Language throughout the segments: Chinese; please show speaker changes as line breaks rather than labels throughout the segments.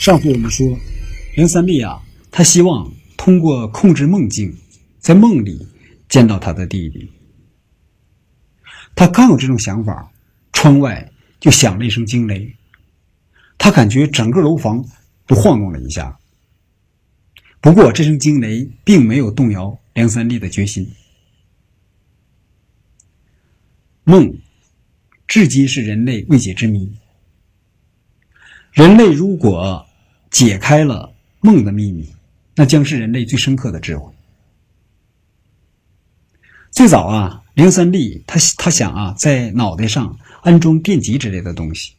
上回我们说，梁三立啊，他希望通过控制梦境，在梦里见到他的弟弟。他刚有这种想法，窗外就响了一声惊雷，他感觉整个楼房都晃动了一下。不过，这声惊雷并没有动摇梁三立的决心。梦，至今是人类未解之谜。人类如果解开了梦的秘密，那将是人类最深刻的智慧。最早啊，梁三立他他想啊，在脑袋上安装电极之类的东西。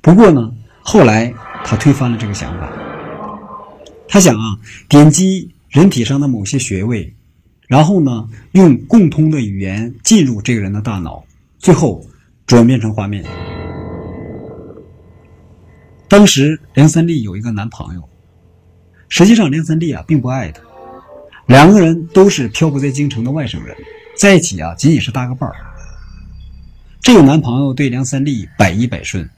不过呢，后来他推翻了这个想法。他想啊，点击人体上的某些穴位，然后呢，用共通的语言进入这个人的大脑，最后转变成画面。当时梁三立有一个男朋友，实际上梁三立啊并不爱她，两个人都是漂泊在京城的外省人，在一起啊仅仅是搭个伴儿。这个男朋友对梁三立百依百顺，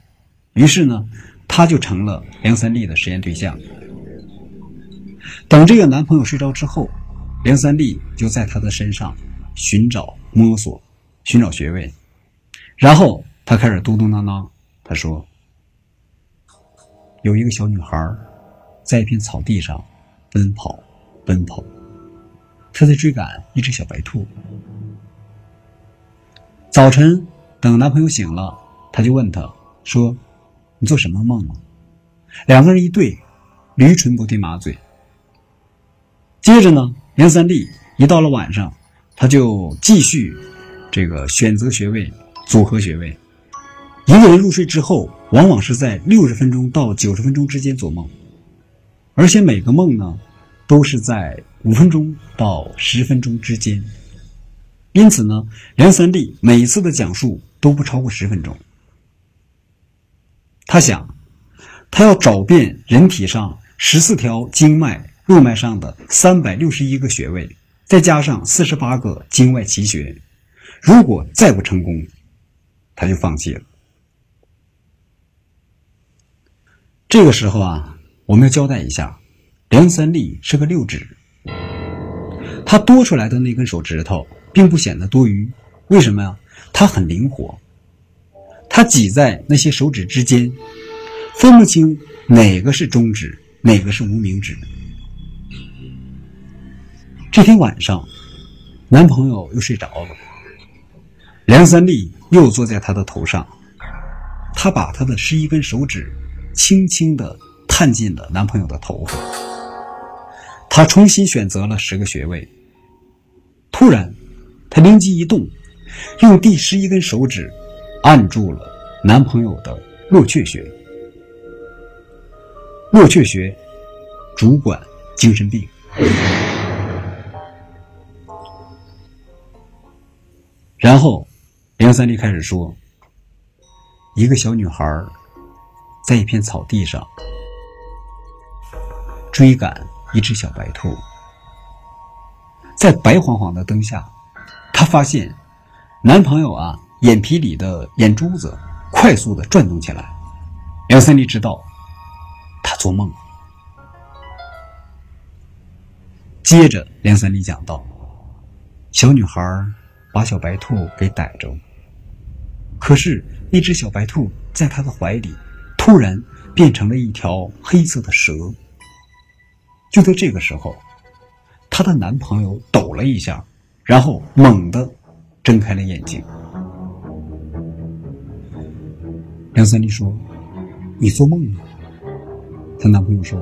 于是呢，他就成了梁三立的实验对象。等这个男朋友睡着之后，梁三立就在他的身上寻找、摸索、寻找穴位，然后他开始嘟嘟囔囔，他说：“有一个小女孩在一片草地上奔跑，奔跑，她在追赶一只小白兔。”早晨，等男朋友醒了，他就问他说：“你做什么梦了？”两个人一对，驴唇不对马嘴。接着呢，梁三立一到了晚上，他就继续这个选择穴位、组合穴位。一个人入睡之后，往往是在六十分钟到九十分钟之间做梦，而且每个梦呢，都是在五分钟到十分钟之间。因此呢，梁三立每次的讲述都不超过十分钟。他想，他要找遍人体上十四条经脉。络脉上的三百六十一个穴位，再加上四十八个经外奇穴，如果再不成功，他就放弃了。这个时候啊，我们要交代一下，梁三立是个六指，他多出来的那根手指头并不显得多余，为什么呀？他很灵活，他挤在那些手指之间，分不清哪个是中指，哪个是无名指。这天晚上，男朋友又睡着了。梁三立又坐在他的头上，他把他的十一根手指轻轻地探进了男朋友的头发。他重新选择了十个穴位。突然，他灵机一动，用第十一根手指按住了男朋友的络雀穴。络雀穴主管精神病。然后，梁三立开始说：“一个小女孩在一片草地上追赶一只小白兔，在白晃晃的灯下，她发现男朋友啊眼皮里的眼珠子快速的转动起来。梁三立知道他做梦。接着，梁三立讲道：小女孩。”把小白兔给逮着，可是那只小白兔在他的怀里，突然变成了一条黑色的蛇。就在这个时候，她的男朋友抖了一下，然后猛地睁开了眼睛。梁三立说：“你做梦了？”她男朋友说：“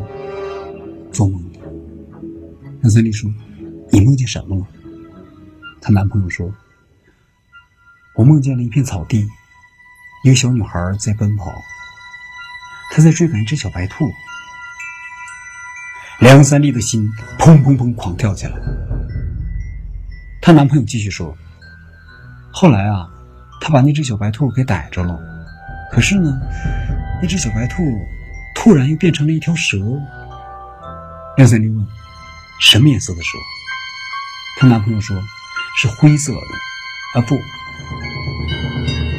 做梦了。”梁三立说：“你梦见什么了？”她男朋友说。我梦见了一片草地，一个小女孩在奔跑，她在追赶一只小白兔。梁三立的心砰砰砰狂跳起来。她男朋友继续说：“后来啊，他把那只小白兔给逮着了，可是呢，那只小白兔突然又变成了一条蛇。”梁三立问：“什么颜色的蛇？”她男朋友说：“是灰色的。”啊不。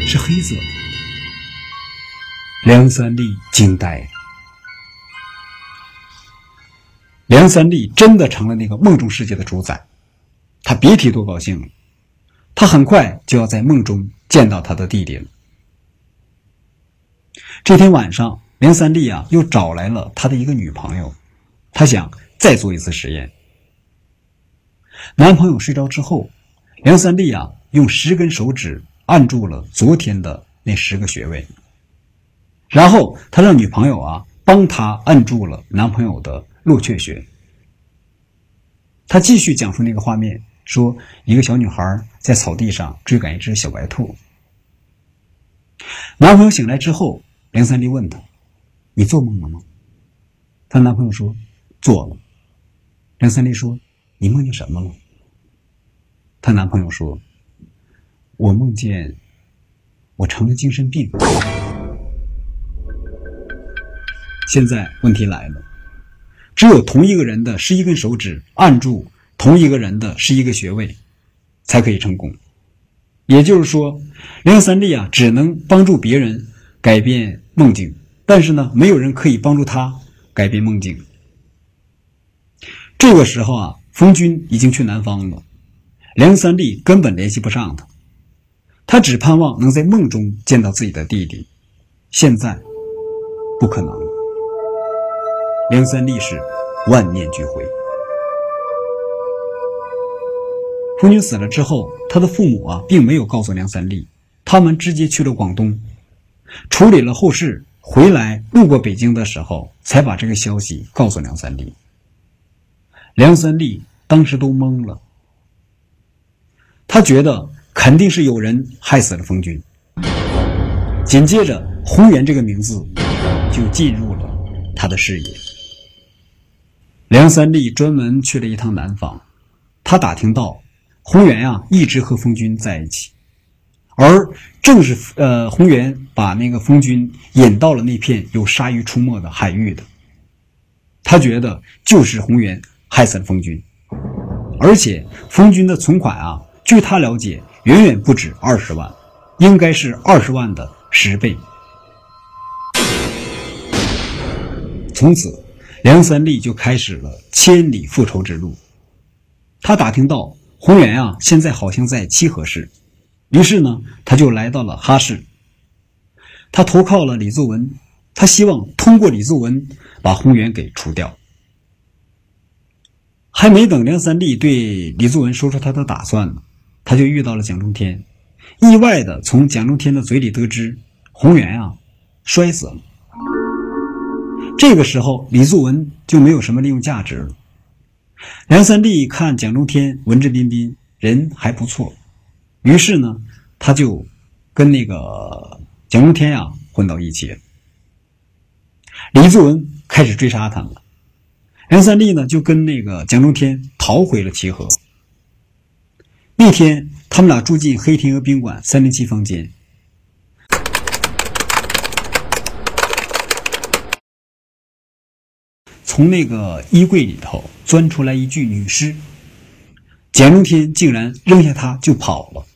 是黑色的。梁三立惊呆了，梁三立真的成了那个梦中世界的主宰，他别提多高兴了。他很快就要在梦中见到他的弟弟了。这天晚上，梁三立啊又找来了他的一个女朋友，他想再做一次实验。男朋友睡着之后，梁三立啊用十根手指按住了昨天的那十个穴位，然后他让女朋友啊帮他按住了男朋友的落雀穴。他继续讲述那个画面，说一个小女孩在草地上追赶一只小白兔。男朋友醒来之后。梁三立问他：“你做梦了吗？”她男朋友说：“做了。”梁三立说：“你梦见什么了？”她男朋友说：“我梦见我成了精神病。”现在问题来了，只有同一个人的十一根手指按住同一个人的十一个穴位，才可以成功。也就是说，梁三立啊，只能帮助别人。改变梦境，但是呢，没有人可以帮助他改变梦境。这个时候啊，冯军已经去南方了，梁三立根本联系不上他，他只盼望能在梦中见到自己的弟弟，现在不可能。梁三立是万念俱灰。冯军死了之后，他的父母啊，并没有告诉梁三立，他们直接去了广东。处理了后事，回来路过北京的时候，才把这个消息告诉梁三立。梁三立当时都懵了，他觉得肯定是有人害死了冯军。紧接着，洪源这个名字就进入了他的视野。梁三立专门去了一趟南方，他打听到洪源啊一直和冯军在一起。而正是呃，洪源把那个风军引到了那片有鲨鱼出没的海域的。他觉得就是洪源害死了风军，而且风军的存款啊，据他了解，远远不止二十万，应该是二十万的十倍。从此，梁三立就开始了千里复仇之路。他打听到洪源啊，现在好像在七河市。于是呢，他就来到了哈市。他投靠了李作文，他希望通过李作文把洪源给除掉。还没等梁三立对李作文说出他的打算呢，他就遇到了蒋中天，意外的从蒋中天的嘴里得知洪源啊摔死了。这个时候，李作文就没有什么利用价值了。梁三立看蒋中天文质彬彬，人还不错。于是呢，他就跟那个蒋中天呀混到一起。李素文开始追杀他们，梁三立呢就跟那个蒋中天逃回了齐河。那天，他们俩住进黑天鹅宾馆三零七房间，从那个衣柜里头钻出来一具女尸，蒋中天竟然扔下他就跑了。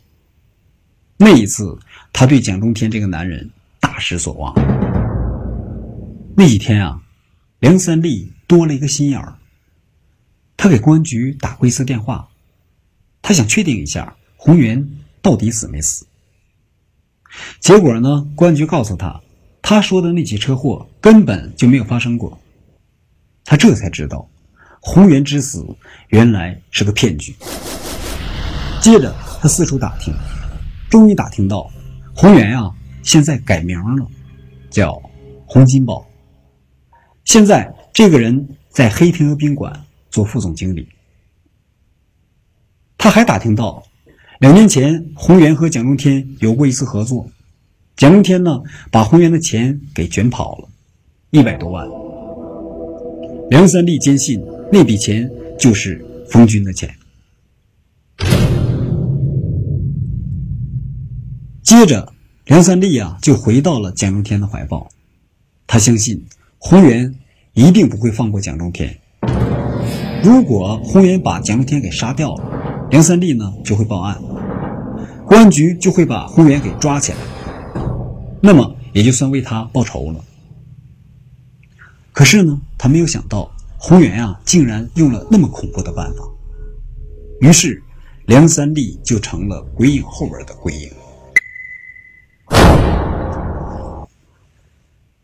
那一次，他对蒋中天这个男人大失所望。那几天啊，梁三立多了一个心眼儿。他给公安局打过一次电话，他想确定一下洪源到底死没死。结果呢，公安局告诉他，他说的那起车祸根本就没有发生过。他这才知道，洪源之死原来是个骗局。接着，他四处打听。终于打听到，洪源啊，现在改名了，叫洪金宝。现在这个人在黑天鹅宾馆做副总经理。他还打听到，两年前洪源和蒋中天有过一次合作，蒋中天呢把洪源的钱给卷跑了，一百多万。梁三立坚信那笔钱就是冯军的钱。接着，梁三立啊就回到了蒋中天的怀抱。他相信洪源一定不会放过蒋中天。如果洪源把蒋中天给杀掉了，梁三立呢就会报案，公安局就会把洪源给抓起来，那么也就算为他报仇了。可是呢，他没有想到宏源啊，竟然用了那么恐怖的办法。于是，梁三立就成了鬼影后边的鬼影。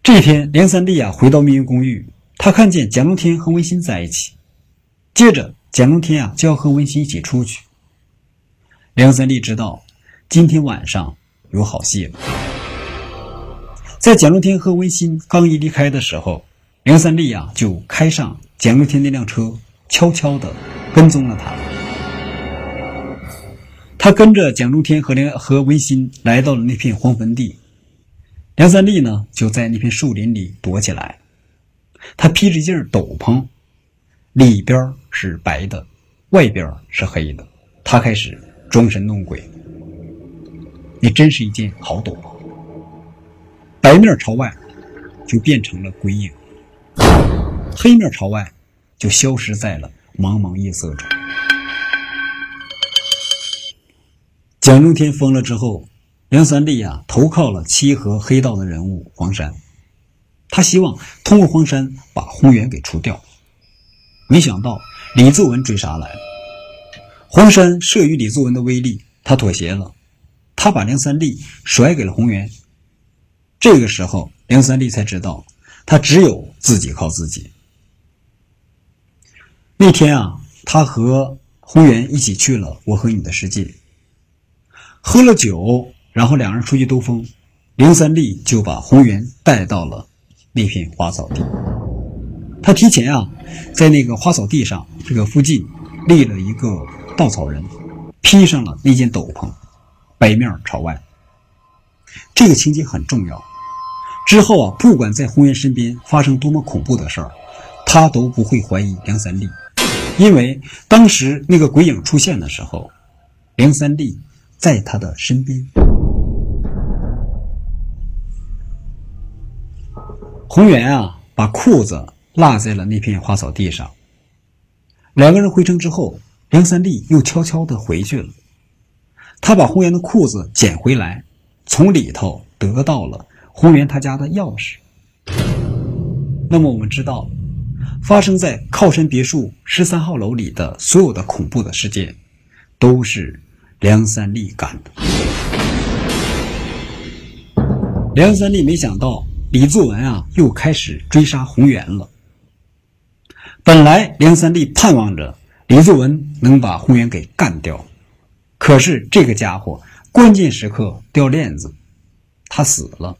这天，梁三立啊回到密云公寓，他看见蒋中天和温馨在一起。接着，蒋中天啊就要和温馨一起出去。梁三立知道今天晚上有好戏了。在蒋中天和温馨刚一离开的时候，梁三立啊就开上蒋中天那辆车，悄悄的跟踪了他。他跟着蒋中天和梁和文心来到了那片荒坟地。梁三立呢，就在那片树林里躲起来。他披着一件斗篷，里边是白的，外边是黑的。他开始装神弄鬼。你真是一件好斗篷，白面朝外就变成了鬼影，黑面朝外就消失在了茫茫夜色中。蒋中天疯了之后。梁三立啊，投靠了七河黑道的人物黄山，他希望通过黄山把洪源给除掉。没想到李作文追杀来了，黄山慑于李作文的威力，他妥协了，他把梁三立甩给了洪源。这个时候，梁三立才知道，他只有自己靠自己。那天啊，他和洪源一起去了我和你的世界，喝了酒。然后两人出去兜风，林三立就把洪源带到了那片花草地。他提前啊，在那个花草地上这个附近立了一个稻草人，披上了那件斗篷，北面朝外。这个情节很重要。之后啊，不管在红颜身边发生多么恐怖的事儿，他都不会怀疑梁三立，因为当时那个鬼影出现的时候，梁三立在他的身边。洪源啊，把裤子落在了那片花草地上。两个人回城之后，梁三立又悄悄的回去了。他把洪源的裤子捡回来，从里头得到了红源他家的钥匙。那么我们知道，发生在靠山别墅十三号楼里的所有的恐怖的事件，都是梁三立干的。梁三立没想到。李作文啊，又开始追杀红源了。本来梁三立盼望着李作文能把红源给干掉，可是这个家伙关键时刻掉链子，他死了。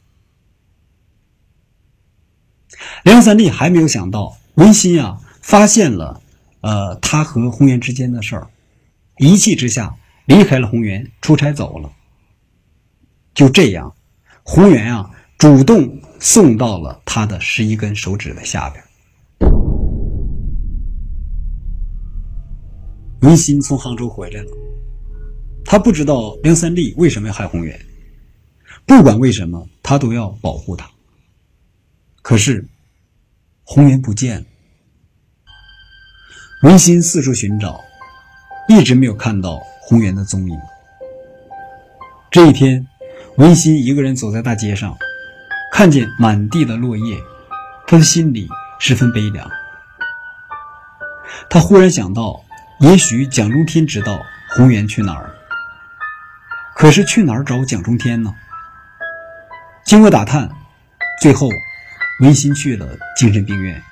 梁三立还没有想到文心啊发现了，呃，他和红源之间的事儿，一气之下离开了红源，出差走了。就这样，红源啊主动。送到了他的十一根手指的下边。文心从杭州回来了，他不知道梁三立为什么要害红源，不管为什么，他都要保护他。可是红源不见了，文心四处寻找，一直没有看到红源的踪影。这一天，文心一个人走在大街上。看见满地的落叶，他的心里十分悲凉。他忽然想到，也许蒋中天知道红源去哪儿，可是去哪儿找蒋中天呢？经过打探，最后文馨去了精神病院。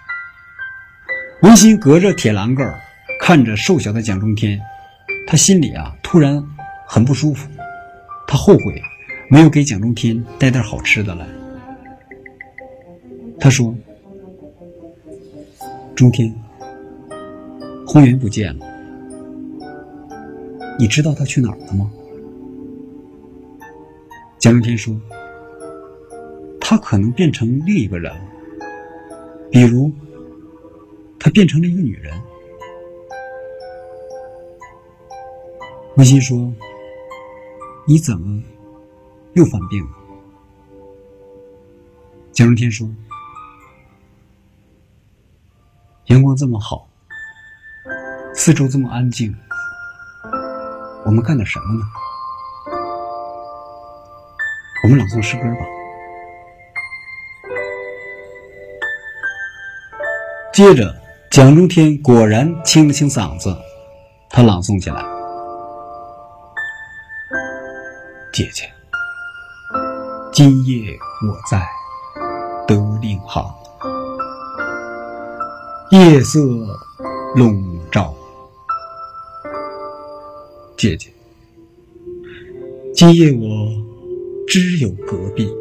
文馨隔着铁栏杆看着瘦小的蒋中天，他心里啊突然很不舒服。他后悔没有给蒋中天带点好吃的来。他说：“中天，红云不见了，你知道他去哪儿了吗？”蒋中天说：“他可能变成另一个人了，比如他变成了一个女人。”文心说：“你怎么又犯病了？”蒋中天说。阳光这么好，四周这么安静，我们干点什么呢？我们朗诵诗歌吧。接着，蒋中天果然清了清嗓子，他朗诵起来：“姐姐，今夜我在德令行，夜色笼罩。姐姐，今夜我只有隔壁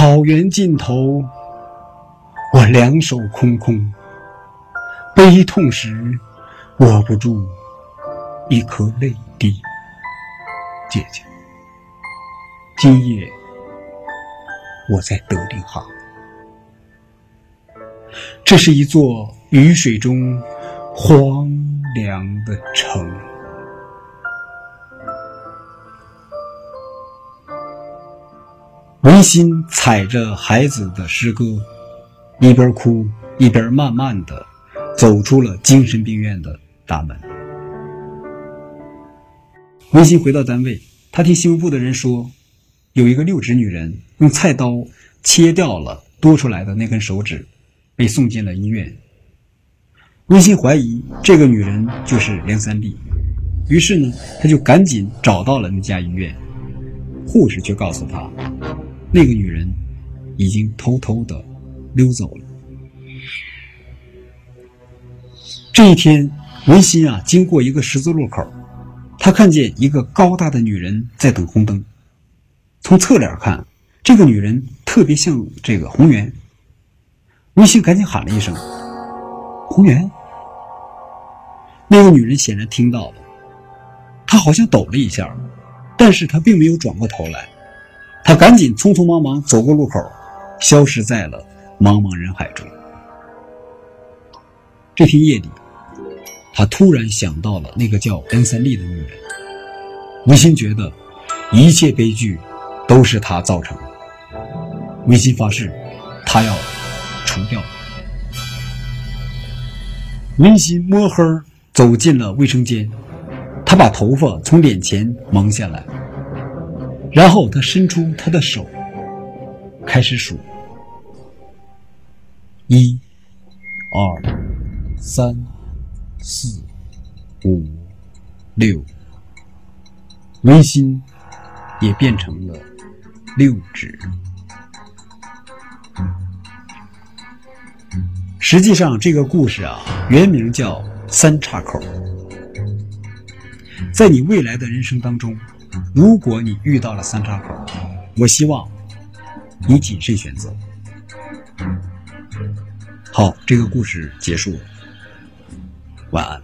草原尽头。”我两手空空，悲痛时握不住一颗泪滴。姐姐，今夜我在德令哈，这是一座雨水中荒凉的城。文心踩着孩子的诗歌。一边哭一边慢慢的走出了精神病院的大门。文心回到单位，他听新闻部的人说，有一个六指女人用菜刀切掉了多出来的那根手指，被送进了医院。温馨怀疑这个女人就是梁三丽，于是呢，他就赶紧找到了那家医院。护士却告诉他，那个女人已经偷偷的。溜走了。这一天，文心啊经过一个十字路口，他看见一个高大的女人在等红灯。从侧脸看，这个女人特别像这个红媛。文心赶紧喊了一声：“红媛！”那个女人显然听到了，她好像抖了一下，但是她并没有转过头来。他赶紧匆匆忙忙走过路口，消失在了。茫茫人海中，这天夜里，他突然想到了那个叫恩三丽的女人。维新觉得一切悲剧都是他造成的。维新发誓，他要除掉。维新摸黑走进了卫生间，他把头发从脸前蒙下来，然后他伸出他的手，开始数。一、二、三、四、五、六，微心也变成了六指。实际上，这个故事啊，原名叫“三岔口”。在你未来的人生当中，如果你遇到了三岔口，我希望你谨慎选择。好，这个故事结束，晚安。